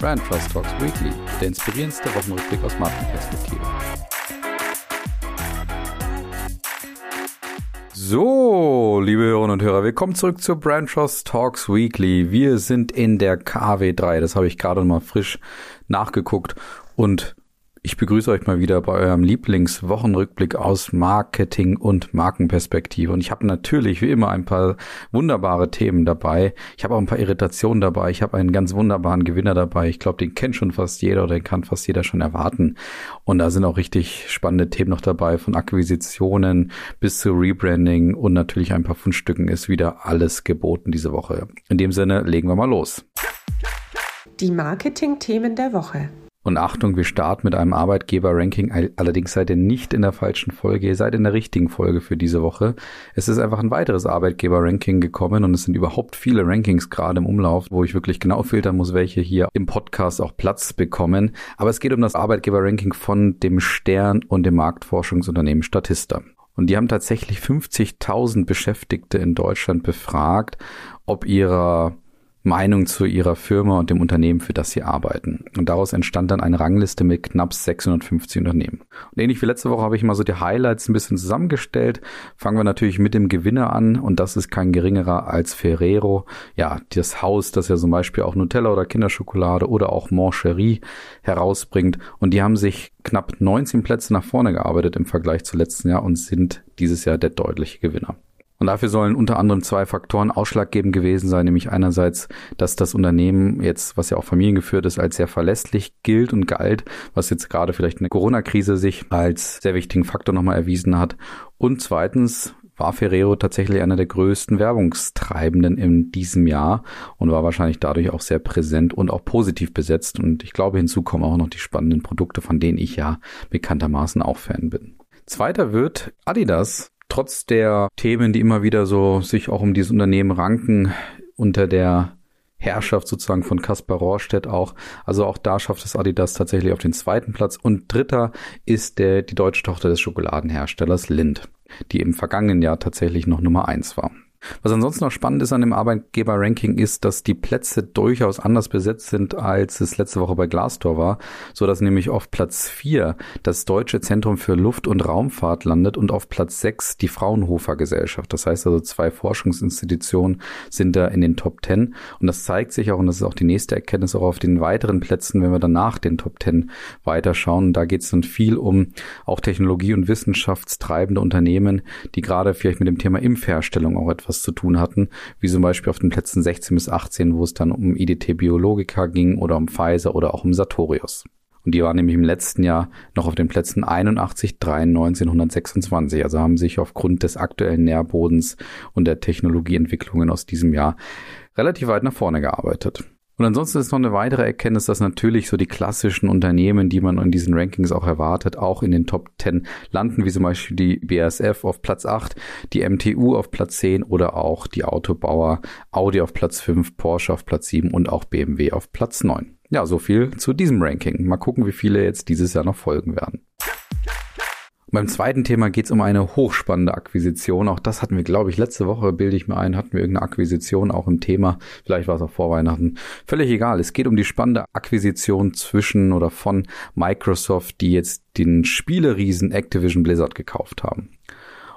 Brand Trust Talks Weekly, der inspirierendste Wochenrückblick aus Markenperspektive. So, liebe Hörerinnen und Hörer, willkommen zurück zu Brand Trust Talks Weekly. Wir sind in der KW3, das habe ich gerade mal frisch nachgeguckt und ich begrüße euch mal wieder bei eurem Lieblingswochenrückblick aus Marketing und Markenperspektive. Und ich habe natürlich wie immer ein paar wunderbare Themen dabei. Ich habe auch ein paar Irritationen dabei. Ich habe einen ganz wunderbaren Gewinner dabei. Ich glaube, den kennt schon fast jeder oder den kann fast jeder schon erwarten. Und da sind auch richtig spannende Themen noch dabei, von Akquisitionen bis zu Rebranding und natürlich ein paar Fundstücken ist wieder alles geboten diese Woche. In dem Sinne legen wir mal los. Die Marketing-Themen der Woche. Und Achtung, wir starten mit einem Arbeitgeber-Ranking. Allerdings seid ihr nicht in der falschen Folge, ihr seid in der richtigen Folge für diese Woche. Es ist einfach ein weiteres Arbeitgeber-Ranking gekommen und es sind überhaupt viele Rankings gerade im Umlauf, wo ich wirklich genau filtern muss, welche hier im Podcast auch Platz bekommen. Aber es geht um das Arbeitgeber-Ranking von dem Stern und dem Marktforschungsunternehmen Statista. Und die haben tatsächlich 50.000 Beschäftigte in Deutschland befragt, ob ihrer Meinung zu ihrer Firma und dem Unternehmen, für das sie arbeiten. Und daraus entstand dann eine Rangliste mit knapp 650 Unternehmen. Und ähnlich wie letzte Woche habe ich mal so die Highlights ein bisschen zusammengestellt. Fangen wir natürlich mit dem Gewinner an und das ist kein geringerer als Ferrero. Ja, das Haus, das ja zum Beispiel auch Nutella oder Kinderschokolade oder auch Moncherie herausbringt. Und die haben sich knapp 19 Plätze nach vorne gearbeitet im Vergleich zu letzten Jahr und sind dieses Jahr der deutliche Gewinner. Und dafür sollen unter anderem zwei Faktoren ausschlaggebend gewesen sein, nämlich einerseits, dass das Unternehmen jetzt, was ja auch familiengeführt ist, als sehr verlässlich gilt und galt, was jetzt gerade vielleicht in der Corona-Krise sich als sehr wichtigen Faktor nochmal erwiesen hat. Und zweitens war Ferrero tatsächlich einer der größten Werbungstreibenden in diesem Jahr und war wahrscheinlich dadurch auch sehr präsent und auch positiv besetzt. Und ich glaube, hinzu kommen auch noch die spannenden Produkte, von denen ich ja bekanntermaßen auch Fan bin. Zweiter wird Adidas trotz der Themen, die immer wieder so sich auch um dieses Unternehmen ranken, unter der Herrschaft sozusagen von Kaspar Rohrstedt auch. Also auch da schafft es Adidas tatsächlich auf den zweiten Platz. Und dritter ist der, die deutsche Tochter des Schokoladenherstellers Lind, die im vergangenen Jahr tatsächlich noch Nummer eins war. Was ansonsten noch spannend ist an dem Arbeitgeber-Ranking ist, dass die Plätze durchaus anders besetzt sind, als es letzte Woche bei Glassdoor war, so dass nämlich auf Platz 4 das Deutsche Zentrum für Luft- und Raumfahrt landet und auf Platz 6 die Fraunhofer Gesellschaft. Das heißt also zwei Forschungsinstitutionen sind da in den Top 10 und das zeigt sich auch, und das ist auch die nächste Erkenntnis, auch auf den weiteren Plätzen, wenn wir danach den Top 10 weiterschauen. Da geht es dann viel um auch Technologie- und wissenschaftstreibende Unternehmen, die gerade vielleicht mit dem Thema Impfherstellung auch etwas was zu tun hatten, wie zum Beispiel auf den Plätzen 16 bis 18, wo es dann um IDT Biologica ging oder um Pfizer oder auch um Sartorius. Und die waren nämlich im letzten Jahr noch auf den Plätzen 81, 93 und 126. Also haben sich aufgrund des aktuellen Nährbodens und der Technologieentwicklungen aus diesem Jahr relativ weit nach vorne gearbeitet. Und ansonsten ist noch eine weitere Erkenntnis, dass natürlich so die klassischen Unternehmen, die man in diesen Rankings auch erwartet, auch in den Top 10 landen, wie zum Beispiel die BASF auf Platz 8, die MTU auf Platz 10 oder auch die Autobauer Audi auf Platz 5, Porsche auf Platz 7 und auch BMW auf Platz 9. Ja, so viel zu diesem Ranking. Mal gucken, wie viele jetzt dieses Jahr noch folgen werden. Und beim zweiten Thema geht es um eine hochspannende Akquisition. Auch das hatten wir, glaube ich, letzte Woche, bilde ich mir ein, hatten wir irgendeine Akquisition auch im Thema. Vielleicht war es auch vor Weihnachten. Völlig egal. Es geht um die spannende Akquisition zwischen oder von Microsoft, die jetzt den Spieleriesen Activision Blizzard gekauft haben.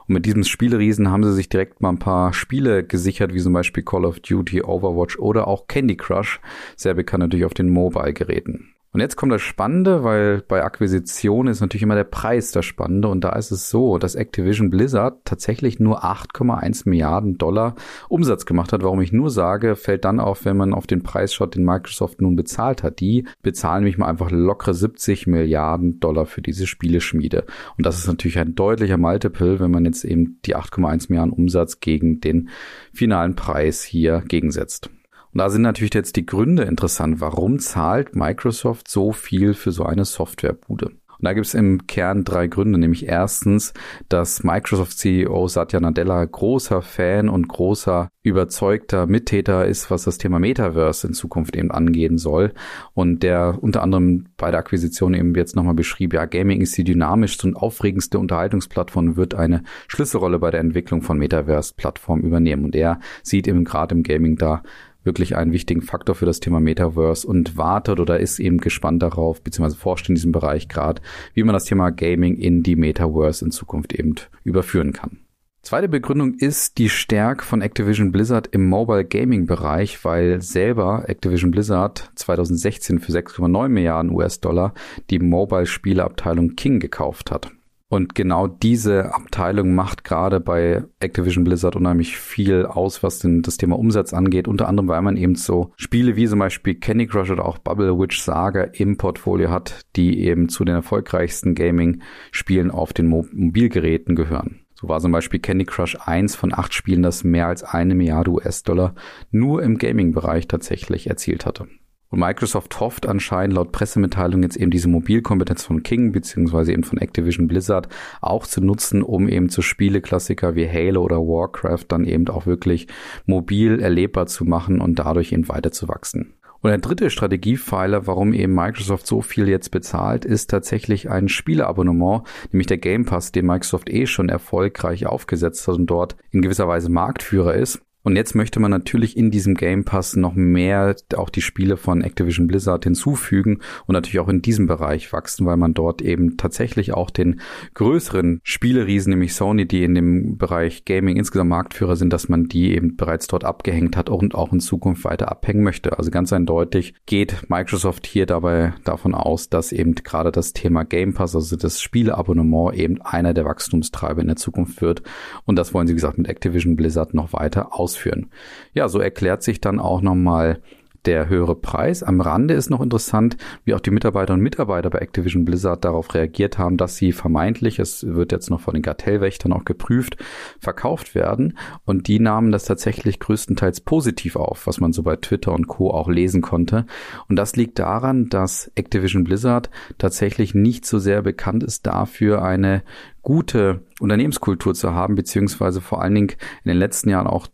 Und mit diesem Spieleriesen haben sie sich direkt mal ein paar Spiele gesichert, wie zum Beispiel Call of Duty, Overwatch oder auch Candy Crush, sehr bekannt natürlich auf den Mobile-Geräten. Und jetzt kommt das Spannende, weil bei Akquisition ist natürlich immer der Preis das Spannende. Und da ist es so, dass Activision Blizzard tatsächlich nur 8,1 Milliarden Dollar Umsatz gemacht hat. Warum ich nur sage, fällt dann auf, wenn man auf den Preis schaut, den Microsoft nun bezahlt hat. Die bezahlen mich mal einfach lockere 70 Milliarden Dollar für diese Spieleschmiede. Und das ist natürlich ein deutlicher Multiple, wenn man jetzt eben die 8,1 Milliarden Umsatz gegen den finalen Preis hier gegensetzt. Und da sind natürlich jetzt die Gründe interessant. Warum zahlt Microsoft so viel für so eine Softwarebude? Und da gibt es im Kern drei Gründe, nämlich erstens, dass Microsoft-CEO Satya Nadella großer Fan und großer überzeugter Mittäter ist, was das Thema Metaverse in Zukunft eben angehen soll. Und der unter anderem bei der Akquisition eben jetzt nochmal beschrieb, ja, Gaming ist die dynamischste und aufregendste Unterhaltungsplattform und wird eine Schlüsselrolle bei der Entwicklung von Metaverse-Plattformen übernehmen. Und er sieht eben gerade im Gaming da wirklich einen wichtigen Faktor für das Thema Metaverse und wartet oder ist eben gespannt darauf, beziehungsweise forscht in diesem Bereich gerade, wie man das Thema Gaming in die Metaverse in Zukunft eben überführen kann. Zweite Begründung ist die Stärke von Activision Blizzard im Mobile Gaming Bereich, weil selber Activision Blizzard 2016 für 6,9 Milliarden US-Dollar die Mobile Spieleabteilung King gekauft hat. Und genau diese Abteilung macht gerade bei Activision Blizzard unheimlich viel aus, was denn das Thema Umsatz angeht. Unter anderem, weil man eben so Spiele wie zum Beispiel Candy Crush oder auch Bubble Witch Saga im Portfolio hat, die eben zu den erfolgreichsten Gaming-Spielen auf den Mobilgeräten gehören. So war zum Beispiel Candy Crush eins von acht Spielen, das mehr als eine Milliarde US-Dollar nur im Gaming-Bereich tatsächlich erzielt hatte. Und Microsoft hofft anscheinend laut Pressemitteilung jetzt eben diese Mobilkompetenz von King beziehungsweise eben von Activision Blizzard auch zu nutzen, um eben zu Spieleklassiker wie Halo oder Warcraft dann eben auch wirklich mobil erlebbar zu machen und dadurch eben weiter zu wachsen. Und der dritte Strategiepfeiler, warum eben Microsoft so viel jetzt bezahlt, ist tatsächlich ein Spieleabonnement, nämlich der Game Pass, den Microsoft eh schon erfolgreich aufgesetzt hat und dort in gewisser Weise Marktführer ist. Und jetzt möchte man natürlich in diesem Game Pass noch mehr auch die Spiele von Activision Blizzard hinzufügen und natürlich auch in diesem Bereich wachsen, weil man dort eben tatsächlich auch den größeren Spieleriesen, nämlich Sony, die in dem Bereich Gaming insgesamt Marktführer sind, dass man die eben bereits dort abgehängt hat und auch in Zukunft weiter abhängen möchte. Also ganz eindeutig geht Microsoft hier dabei davon aus, dass eben gerade das Thema Game Pass, also das Spieleabonnement eben einer der Wachstumstreiber in der Zukunft wird. Und das wollen sie, wie gesagt, mit Activision Blizzard noch weiter aus ausführen. Ja, so erklärt sich dann auch nochmal der höhere Preis. Am Rande ist noch interessant, wie auch die Mitarbeiter und Mitarbeiter bei Activision Blizzard darauf reagiert haben, dass sie vermeintlich, es wird jetzt noch von den Kartellwächtern auch geprüft, verkauft werden. Und die nahmen das tatsächlich größtenteils positiv auf, was man so bei Twitter und Co. auch lesen konnte. Und das liegt daran, dass Activision Blizzard tatsächlich nicht so sehr bekannt ist dafür, eine gute Unternehmenskultur zu haben, beziehungsweise vor allen Dingen in den letzten Jahren auch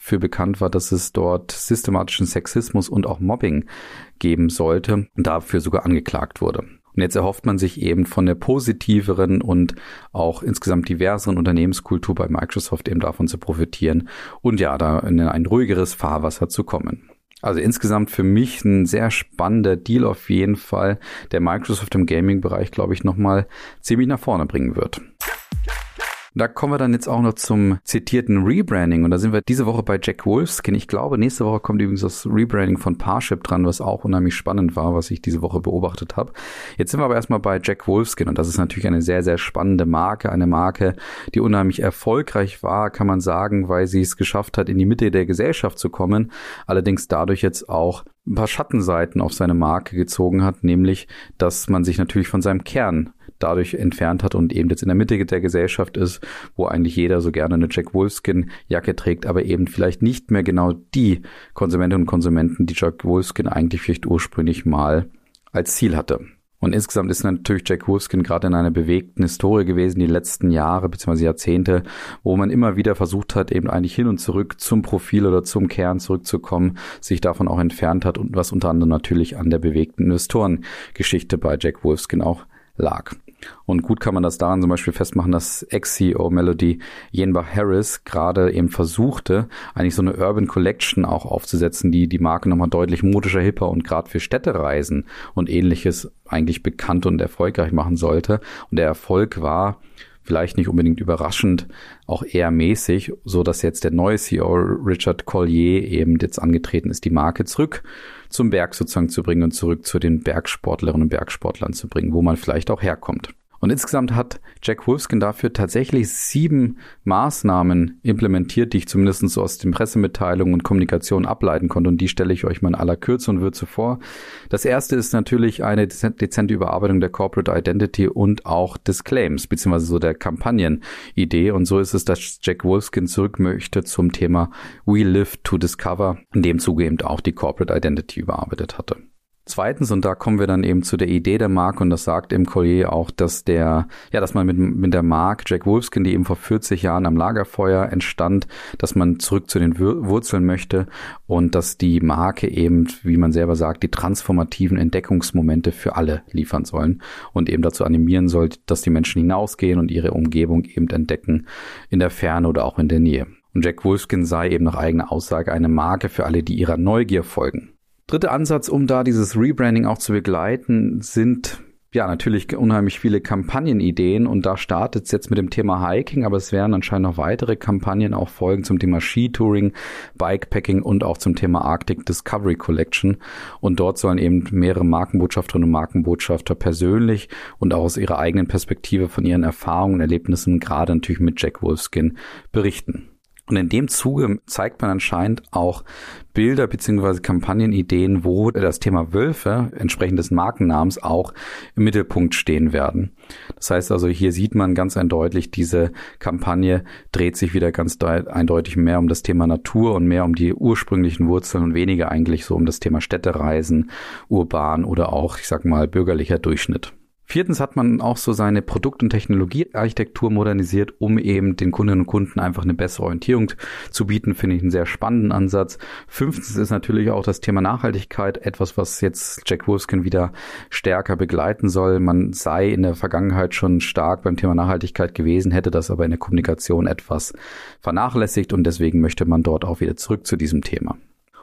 dafür bekannt war, dass es dort systematischen Sexismus und auch Mobbing geben sollte und dafür sogar angeklagt wurde. Und jetzt erhofft man sich eben von der positiveren und auch insgesamt diverseren Unternehmenskultur bei Microsoft eben davon zu profitieren und ja, da in ein ruhigeres Fahrwasser zu kommen. Also insgesamt für mich ein sehr spannender Deal auf jeden Fall, der Microsoft im Gaming-Bereich, glaube ich, nochmal ziemlich nach vorne bringen wird. Da kommen wir dann jetzt auch noch zum zitierten Rebranding und da sind wir diese Woche bei Jack Wolfskin. Ich glaube, nächste Woche kommt übrigens das Rebranding von Parship dran, was auch unheimlich spannend war, was ich diese Woche beobachtet habe. Jetzt sind wir aber erstmal bei Jack Wolfskin und das ist natürlich eine sehr, sehr spannende Marke, eine Marke, die unheimlich erfolgreich war, kann man sagen, weil sie es geschafft hat, in die Mitte der Gesellschaft zu kommen, allerdings dadurch jetzt auch ein paar Schattenseiten auf seine Marke gezogen hat, nämlich, dass man sich natürlich von seinem Kern dadurch entfernt hat und eben jetzt in der Mitte der Gesellschaft ist, wo eigentlich jeder so gerne eine Jack Wolfskin Jacke trägt, aber eben vielleicht nicht mehr genau die Konsumentinnen und Konsumenten, die Jack Wolfskin eigentlich vielleicht ursprünglich mal als Ziel hatte. Und insgesamt ist natürlich Jack Wolfskin gerade in einer bewegten Historie gewesen, die letzten Jahre bzw. Jahrzehnte, wo man immer wieder versucht hat, eben eigentlich hin und zurück zum Profil oder zum Kern zurückzukommen, sich davon auch entfernt hat und was unter anderem natürlich an der bewegten Investorengeschichte bei Jack Wolfskin auch lag. Und gut kann man das daran zum Beispiel festmachen, dass Ex-CEO Melody Jenbach Harris gerade eben versuchte, eigentlich so eine Urban Collection auch aufzusetzen, die die Marke nochmal deutlich modischer, hipper und gerade für Städtereisen und ähnliches eigentlich bekannt und erfolgreich machen sollte. Und der Erfolg war vielleicht nicht unbedingt überraschend, auch eher mäßig, so dass jetzt der neue CEO Richard Collier eben jetzt angetreten ist, die Marke zurück zum Berg sozusagen zu bringen und zurück zu den Bergsportlerinnen und Bergsportlern zu bringen, wo man vielleicht auch herkommt. Und insgesamt hat Jack Wolfskin dafür tatsächlich sieben Maßnahmen implementiert, die ich zumindest so aus den Pressemitteilungen und Kommunikation ableiten konnte. Und die stelle ich euch mal in aller Kürze und Würze vor. Das erste ist natürlich eine dezente Überarbeitung der Corporate Identity und auch des Claims, beziehungsweise so der Kampagnenidee. Und so ist es, dass Jack Wolfskin zurück möchte zum Thema We Live to Discover, in dem Zuge eben auch die Corporate Identity überarbeitet hatte. Zweitens, und da kommen wir dann eben zu der Idee der Marke, und das sagt im Collier auch, dass der, ja, dass man mit, mit der Marke Jack Wolfskin, die eben vor 40 Jahren am Lagerfeuer entstand, dass man zurück zu den Wurzeln möchte und dass die Marke eben, wie man selber sagt, die transformativen Entdeckungsmomente für alle liefern sollen und eben dazu animieren soll, dass die Menschen hinausgehen und ihre Umgebung eben entdecken in der Ferne oder auch in der Nähe. Und Jack Wolfskin sei eben nach eigener Aussage eine Marke für alle, die ihrer Neugier folgen. Dritter Ansatz, um da dieses Rebranding auch zu begleiten, sind ja, natürlich unheimlich viele Kampagnenideen und da startet es jetzt mit dem Thema Hiking, aber es werden anscheinend noch weitere Kampagnen auch folgen zum Thema Skitouring, Bikepacking und auch zum Thema Arctic Discovery Collection. Und dort sollen eben mehrere Markenbotschafterinnen und Markenbotschafter persönlich und auch aus ihrer eigenen Perspektive von ihren Erfahrungen und Erlebnissen gerade natürlich mit Jack Wolfskin berichten. Und in dem Zuge zeigt man anscheinend auch Bilder beziehungsweise Kampagnenideen, wo das Thema Wölfe entsprechend des Markennamens auch im Mittelpunkt stehen werden. Das heißt also, hier sieht man ganz eindeutig, diese Kampagne dreht sich wieder ganz eindeutig mehr um das Thema Natur und mehr um die ursprünglichen Wurzeln und weniger eigentlich so um das Thema Städtereisen, urban oder auch, ich sag mal, bürgerlicher Durchschnitt. Viertens hat man auch so seine Produkt- und Technologiearchitektur modernisiert, um eben den Kundinnen und Kunden einfach eine bessere Orientierung zu bieten, finde ich einen sehr spannenden Ansatz. Fünftens ist natürlich auch das Thema Nachhaltigkeit etwas, was jetzt Jack Wolfskin wieder stärker begleiten soll. Man sei in der Vergangenheit schon stark beim Thema Nachhaltigkeit gewesen, hätte das aber in der Kommunikation etwas vernachlässigt und deswegen möchte man dort auch wieder zurück zu diesem Thema.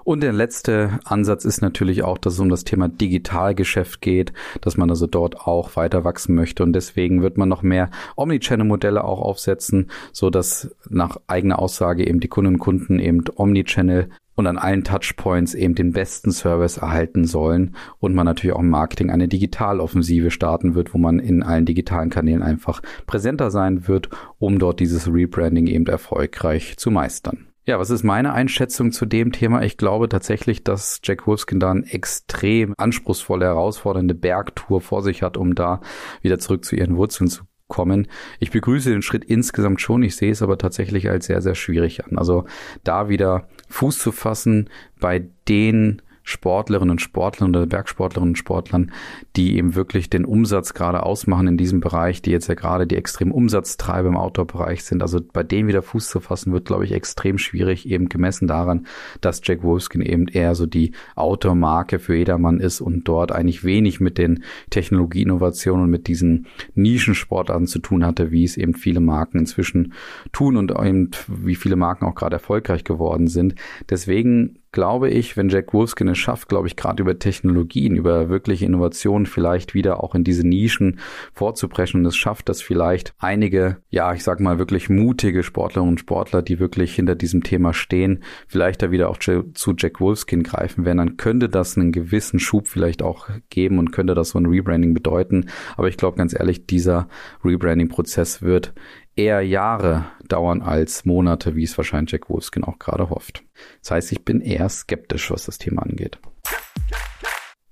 Und der letzte Ansatz ist natürlich auch, dass es um das Thema Digitalgeschäft geht, dass man also dort auch weiter wachsen möchte. Und deswegen wird man noch mehr Omnichannel-Modelle auch aufsetzen, so dass nach eigener Aussage eben die Kunden und Kunden eben Omnichannel und an allen Touchpoints eben den besten Service erhalten sollen und man natürlich auch im Marketing eine Digitaloffensive starten wird, wo man in allen digitalen Kanälen einfach präsenter sein wird, um dort dieses Rebranding eben erfolgreich zu meistern. Ja, was ist meine Einschätzung zu dem Thema? Ich glaube tatsächlich, dass Jack Wolfskin da eine extrem anspruchsvolle, herausfordernde Bergtour vor sich hat, um da wieder zurück zu ihren Wurzeln zu kommen. Ich begrüße den Schritt insgesamt schon. Ich sehe es aber tatsächlich als sehr, sehr schwierig an. Also da wieder Fuß zu fassen bei den Sportlerinnen und Sportlern oder Bergsportlerinnen und Sportlern, die eben wirklich den Umsatz gerade ausmachen in diesem Bereich, die jetzt ja gerade die extremen Umsatztreiber im Outdoor-Bereich sind. Also bei denen wieder Fuß zu fassen, wird, glaube ich, extrem schwierig, eben gemessen daran, dass Jack Wolfskin eben eher so die Outdoor-Marke für jedermann ist und dort eigentlich wenig mit den Technologieinnovationen und mit diesen Nischensportarten zu tun hatte, wie es eben viele Marken inzwischen tun und eben wie viele Marken auch gerade erfolgreich geworden sind. Deswegen glaube ich, wenn Jack Wolfskin es schafft, glaube ich, gerade über Technologien, über wirkliche Innovationen vielleicht wieder auch in diese Nischen vorzupreschen und es schafft, dass vielleicht einige, ja, ich sag mal wirklich mutige Sportlerinnen und Sportler, die wirklich hinter diesem Thema stehen, vielleicht da wieder auch zu Jack Wolfskin greifen werden, dann könnte das einen gewissen Schub vielleicht auch geben und könnte das so ein Rebranding bedeuten. Aber ich glaube ganz ehrlich, dieser Rebranding-Prozess wird eher Jahre dauern als Monate, wie es wahrscheinlich Jack Wolfskin auch gerade hofft. Das heißt, ich bin eher skeptisch, was das Thema angeht.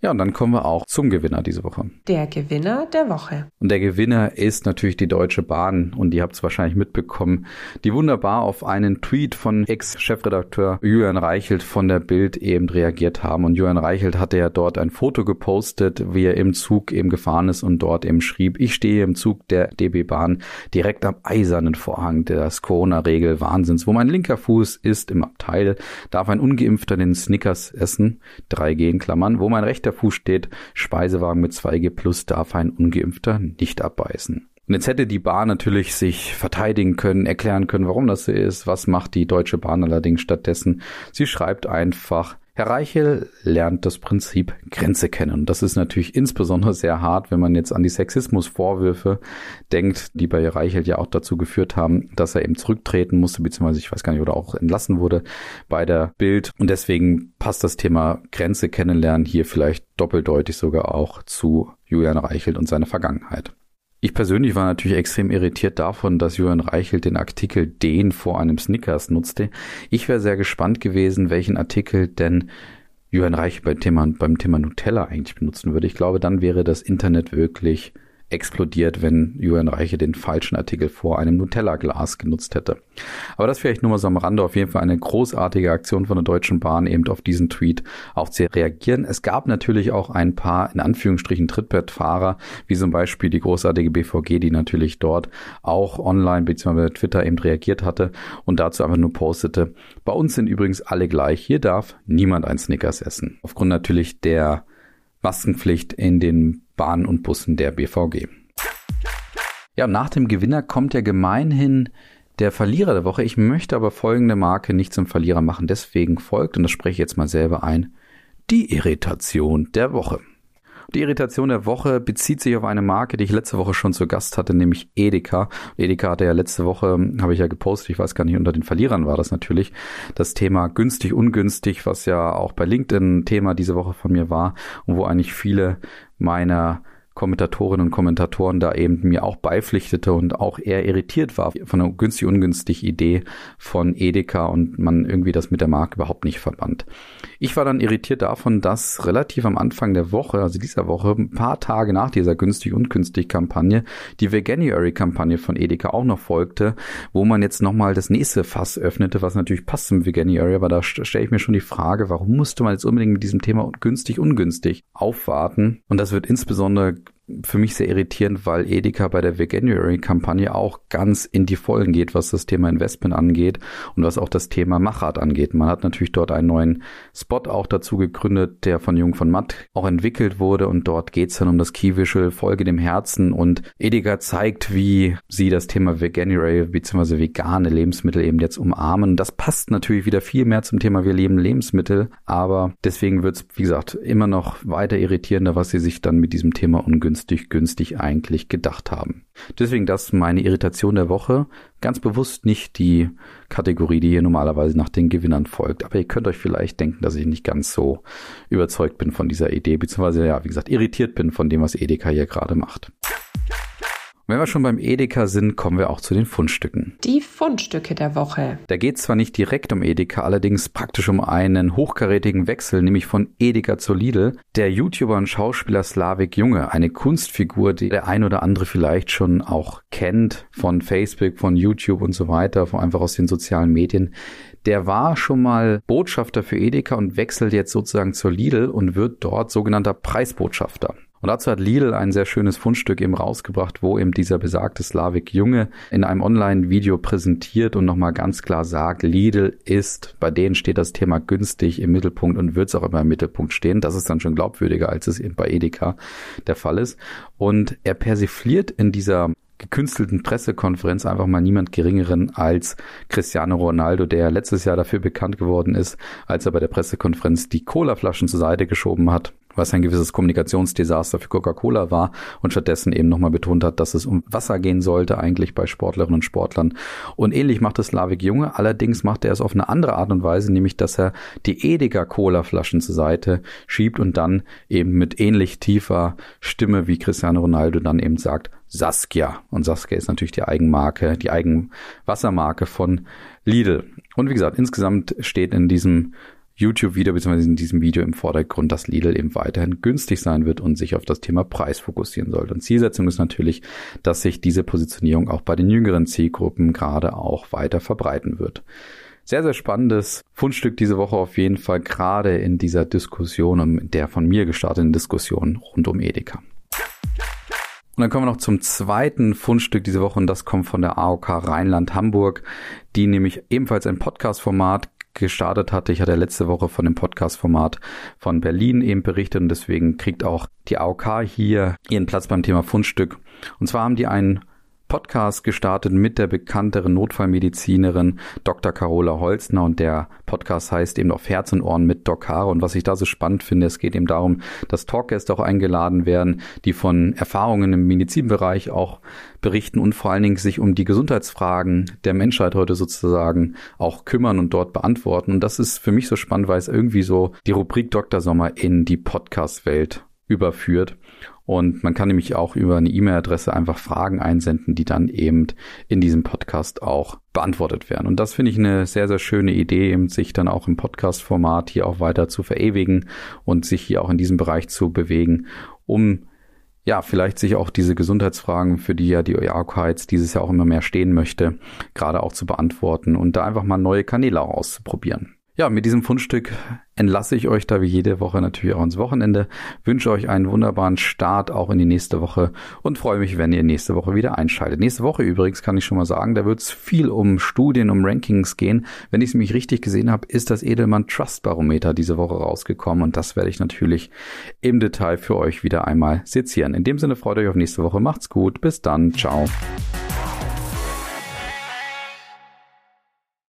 Ja, und dann kommen wir auch zum Gewinner diese Woche. Der Gewinner der Woche. Und der Gewinner ist natürlich die Deutsche Bahn. Und ihr habt es wahrscheinlich mitbekommen, die wunderbar auf einen Tweet von Ex-Chefredakteur Julian Reichelt von der Bild eben reagiert haben. Und Julian Reichelt hatte ja dort ein Foto gepostet, wie er im Zug eben gefahren ist und dort eben schrieb, ich stehe im Zug der DB Bahn direkt am eisernen Vorhang des Corona-Regel Wahnsinns, wo mein linker Fuß ist im Abteil, darf ein Ungeimpfter den Snickers essen, 3G in Klammern, wo mein rechter Fuß steht, Speisewagen mit 2G plus darf ein Ungeimpfter nicht abbeißen. Und jetzt hätte die Bahn natürlich sich verteidigen können, erklären können, warum das so ist. Was macht die Deutsche Bahn allerdings stattdessen? Sie schreibt einfach, Herr Reichel lernt das Prinzip Grenze kennen. Und das ist natürlich insbesondere sehr hart, wenn man jetzt an die Sexismusvorwürfe denkt, die bei Reichel ja auch dazu geführt haben, dass er eben zurücktreten musste, beziehungsweise ich weiß gar nicht, oder auch entlassen wurde bei der Bild. Und deswegen passt das Thema Grenze kennenlernen hier vielleicht doppeldeutig sogar auch zu Julian Reichelt und seiner Vergangenheit. Ich persönlich war natürlich extrem irritiert davon, dass Julian Reichelt den Artikel den vor einem Snickers nutzte. Ich wäre sehr gespannt gewesen, welchen Artikel denn Julian Reichelt beim Thema, beim Thema Nutella eigentlich benutzen würde. Ich glaube, dann wäre das Internet wirklich explodiert, wenn Julian Reiche den falschen Artikel vor einem Nutella-Glas genutzt hätte. Aber das vielleicht nur mal so am Rande. Auf jeden Fall eine großartige Aktion von der Deutschen Bahn, eben auf diesen Tweet auch zu reagieren. Es gab natürlich auch ein paar, in Anführungsstrichen, Trittbettfahrer, wie zum Beispiel die großartige BVG, die natürlich dort auch online bzw. Twitter eben reagiert hatte und dazu einfach nur postete. Bei uns sind übrigens alle gleich. Hier darf niemand ein Snickers essen. Aufgrund natürlich der Maskenpflicht in den Bahnen und Bussen der BVG. Ja, nach dem Gewinner kommt ja gemeinhin Der Verlierer der Woche, ich möchte aber folgende Marke nicht zum Verlierer machen, deswegen folgt, und das spreche ich jetzt mal selber ein, die Irritation der Woche. Die Irritation der Woche bezieht sich auf eine Marke, die ich letzte Woche schon zu Gast hatte, nämlich Edeka. Edeka hatte ja letzte Woche, habe ich ja gepostet, ich weiß gar nicht, unter den Verlierern war das natürlich, das Thema günstig, ungünstig, was ja auch bei LinkedIn Thema diese Woche von mir war und wo eigentlich viele meiner Kommentatorinnen und Kommentatoren da eben mir auch beipflichtete und auch eher irritiert war von einer günstig ungünstig Idee von Edeka und man irgendwie das mit der Marke überhaupt nicht verband. Ich war dann irritiert davon, dass relativ am Anfang der Woche, also dieser Woche, ein paar Tage nach dieser günstig ungünstig Kampagne, die Veganuary Kampagne von Edeka auch noch folgte, wo man jetzt nochmal das nächste Fass öffnete, was natürlich passt zum Veganuary, aber da stelle ich mir schon die Frage, warum musste man jetzt unbedingt mit diesem Thema günstig ungünstig aufwarten? Und das wird insbesondere für mich sehr irritierend, weil Edeka bei der Veganuary-Kampagne auch ganz in die Vollen geht, was das Thema Investment angeht und was auch das Thema Machart angeht. Man hat natürlich dort einen neuen Spot auch dazu gegründet, der von Jung von Matt auch entwickelt wurde und dort geht es dann um das Key Visual Folge dem Herzen und Edeka zeigt, wie sie das Thema Veganuary bzw. vegane Lebensmittel eben jetzt umarmen. Das passt natürlich wieder viel mehr zum Thema wir leben Lebensmittel, aber deswegen wird es, wie gesagt, immer noch weiter irritierender, was sie sich dann mit diesem Thema ungünstig günstig, günstig eigentlich gedacht haben. Deswegen das meine Irritation der Woche. Ganz bewusst nicht die Kategorie, die hier normalerweise nach den Gewinnern folgt. Aber ihr könnt euch vielleicht denken, dass ich nicht ganz so überzeugt bin von dieser Idee, beziehungsweise ja, wie gesagt, irritiert bin von dem, was Edeka hier gerade macht. Wenn wir schon beim Edeka sind, kommen wir auch zu den Fundstücken. Die Fundstücke der Woche. Da geht es zwar nicht direkt um Edeka, allerdings praktisch um einen hochkarätigen Wechsel, nämlich von Edeka zu Lidl. Der YouTuber und Schauspieler Slavik Junge, eine Kunstfigur, die der ein oder andere vielleicht schon auch kennt von Facebook, von YouTube und so weiter, einfach aus den sozialen Medien. Der war schon mal Botschafter für Edeka und wechselt jetzt sozusagen zur Lidl und wird dort sogenannter Preisbotschafter. Und dazu hat Lidl ein sehr schönes Fundstück eben rausgebracht, wo eben dieser besagte Slavik Junge in einem Online-Video präsentiert und nochmal ganz klar sagt, Lidl ist, bei denen steht das Thema günstig im Mittelpunkt und wird es auch immer im Mittelpunkt stehen. Das ist dann schon glaubwürdiger, als es eben bei Edeka der Fall ist. Und er persifliert in dieser gekünstelten Pressekonferenz einfach mal niemand geringeren als Cristiano Ronaldo, der letztes Jahr dafür bekannt geworden ist, als er bei der Pressekonferenz die Colaflaschen zur Seite geschoben hat was ein gewisses Kommunikationsdesaster für Coca-Cola war und stattdessen eben nochmal betont hat, dass es um Wasser gehen sollte, eigentlich bei Sportlerinnen und Sportlern. Und ähnlich macht es Slavik Junge, allerdings macht er es auf eine andere Art und Weise, nämlich dass er die Edeka Cola-Flaschen zur Seite schiebt und dann eben mit ähnlich tiefer Stimme wie Cristiano Ronaldo dann eben sagt, Saskia. Und Saskia ist natürlich die Eigenmarke, die Eigenwassermarke von Lidl. Und wie gesagt, insgesamt steht in diesem YouTube-Video bzw. in diesem Video im Vordergrund, dass Lidl eben weiterhin günstig sein wird und sich auf das Thema Preis fokussieren sollte. Und Zielsetzung ist natürlich, dass sich diese Positionierung auch bei den jüngeren Zielgruppen gerade auch weiter verbreiten wird. Sehr, sehr spannendes Fundstück diese Woche auf jeden Fall, gerade in dieser Diskussion, um der von mir gestarteten Diskussion rund um Edeka. Und dann kommen wir noch zum zweiten Fundstück diese Woche und das kommt von der AOK Rheinland-Hamburg, die nämlich ebenfalls ein Podcast-Format gestartet hatte. Ich hatte letzte Woche von dem Podcast-Format von Berlin eben berichtet und deswegen kriegt auch die AOK hier ihren Platz beim Thema Fundstück. Und zwar haben die einen Podcast gestartet mit der bekannteren Notfallmedizinerin Dr. Carola Holzner und der Podcast heißt eben auf Herz und Ohren mit Doc Haare und was ich da so spannend finde, es geht eben darum, dass Talkgäste auch eingeladen werden, die von Erfahrungen im Medizinbereich auch berichten und vor allen Dingen sich um die Gesundheitsfragen der Menschheit heute sozusagen auch kümmern und dort beantworten und das ist für mich so spannend, weil es irgendwie so die Rubrik Dr. Sommer in die Podcast-Welt überführt. Und man kann nämlich auch über eine E-Mail-Adresse einfach Fragen einsenden, die dann eben in diesem Podcast auch beantwortet werden. Und das finde ich eine sehr, sehr schöne Idee, eben sich dann auch im Podcast-Format hier auch weiter zu verewigen und sich hier auch in diesem Bereich zu bewegen, um ja, vielleicht sich auch diese Gesundheitsfragen, für die ja die OEAK dieses Jahr auch immer mehr stehen möchte, gerade auch zu beantworten und da einfach mal neue Kanäle auszuprobieren. Ja, mit diesem Fundstück entlasse ich euch da wie jede Woche natürlich auch ins Wochenende, wünsche euch einen wunderbaren Start auch in die nächste Woche und freue mich, wenn ihr nächste Woche wieder einschaltet. Nächste Woche übrigens kann ich schon mal sagen, da wird es viel um Studien, um Rankings gehen. Wenn ich es mich richtig gesehen habe, ist das Edelmann Trust Barometer diese Woche rausgekommen und das werde ich natürlich im Detail für euch wieder einmal sezieren. In dem Sinne freut euch auf nächste Woche, macht's gut, bis dann, ciao.